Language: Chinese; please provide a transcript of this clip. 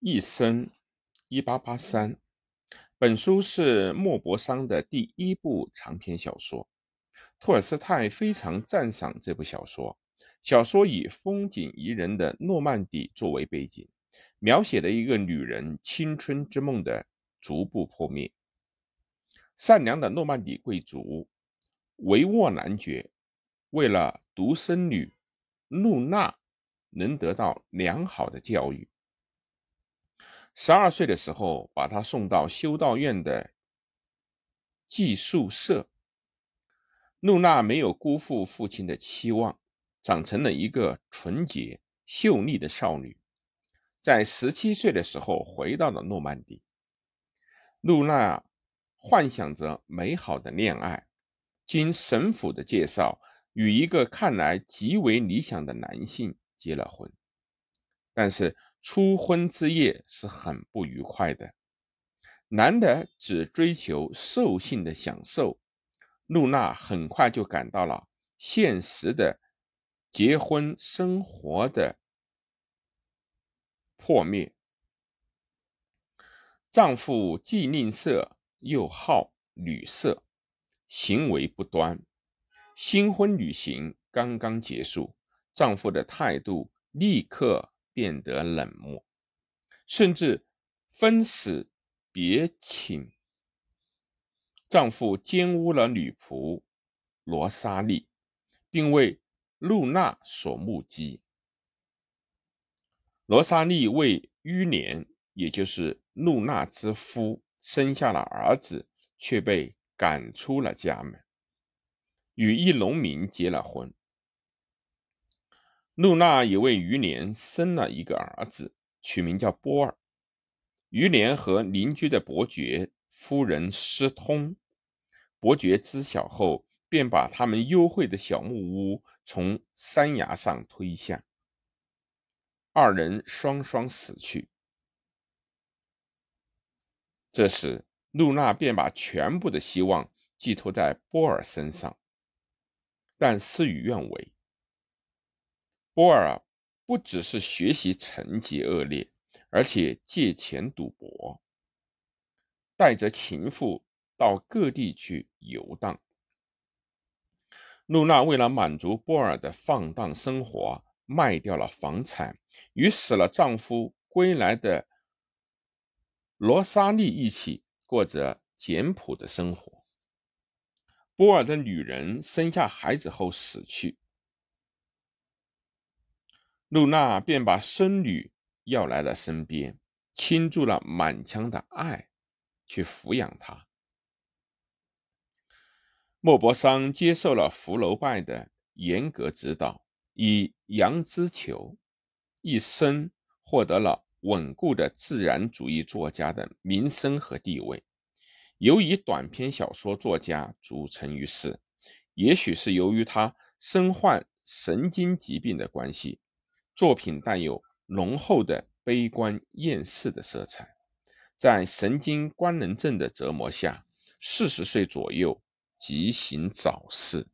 一生，一八八三。本书是莫泊桑的第一部长篇小说。托尔斯泰非常赞赏这部小说。小说以风景宜人的诺曼底作为背景，描写了一个女人青春之梦的逐步破灭。善良的诺曼底贵族维沃男爵，为了独生女露娜能得到良好的教育。十二岁的时候，把他送到修道院的寄宿舍。露娜没有辜负父亲的期望，长成了一个纯洁秀丽的少女。在十七岁的时候，回到了诺曼底。露娜幻想着美好的恋爱，经神父的介绍，与一个看来极为理想的男性结了婚。但是，初婚之夜是很不愉快的。男的只追求兽性的享受，露娜很快就感到了现实的结婚生活的破灭。丈夫既吝啬又好女色，行为不端。新婚旅行刚刚结束，丈夫的态度立刻。变得冷漠，甚至分死别寝。丈夫奸污了女仆罗莎莉，并为露娜所目击。罗莎莉为余年，也就是露娜之夫，生下了儿子，却被赶出了家门，与一农民结了婚。露娜也为余年生了一个儿子，取名叫波尔。余年和邻居的伯爵夫人私通，伯爵知晓后，便把他们幽会的小木屋从山崖上推下，二人双双死去。这时，露娜便把全部的希望寄托在波尔身上，但事与愿违。波尔不只是学习成绩恶劣，而且借钱赌博，带着情妇到各地去游荡。露娜为了满足波尔的放荡生活，卖掉了房产，与死了丈夫归来的罗莎莉一起过着简朴的生活。波尔的女人生下孩子后死去。露娜便把孙女要来了身边，倾注了满腔的爱去抚养她。莫泊桑接受了福楼拜的严格指导，以羊之球一生获得了稳固的自然主义作家的名声和地位。由以短篇小说作家组成于世，也许是由于他身患神经疾病的关系。作品带有浓厚的悲观厌世的色彩，在神经官能症的折磨下，四十岁左右即行早逝。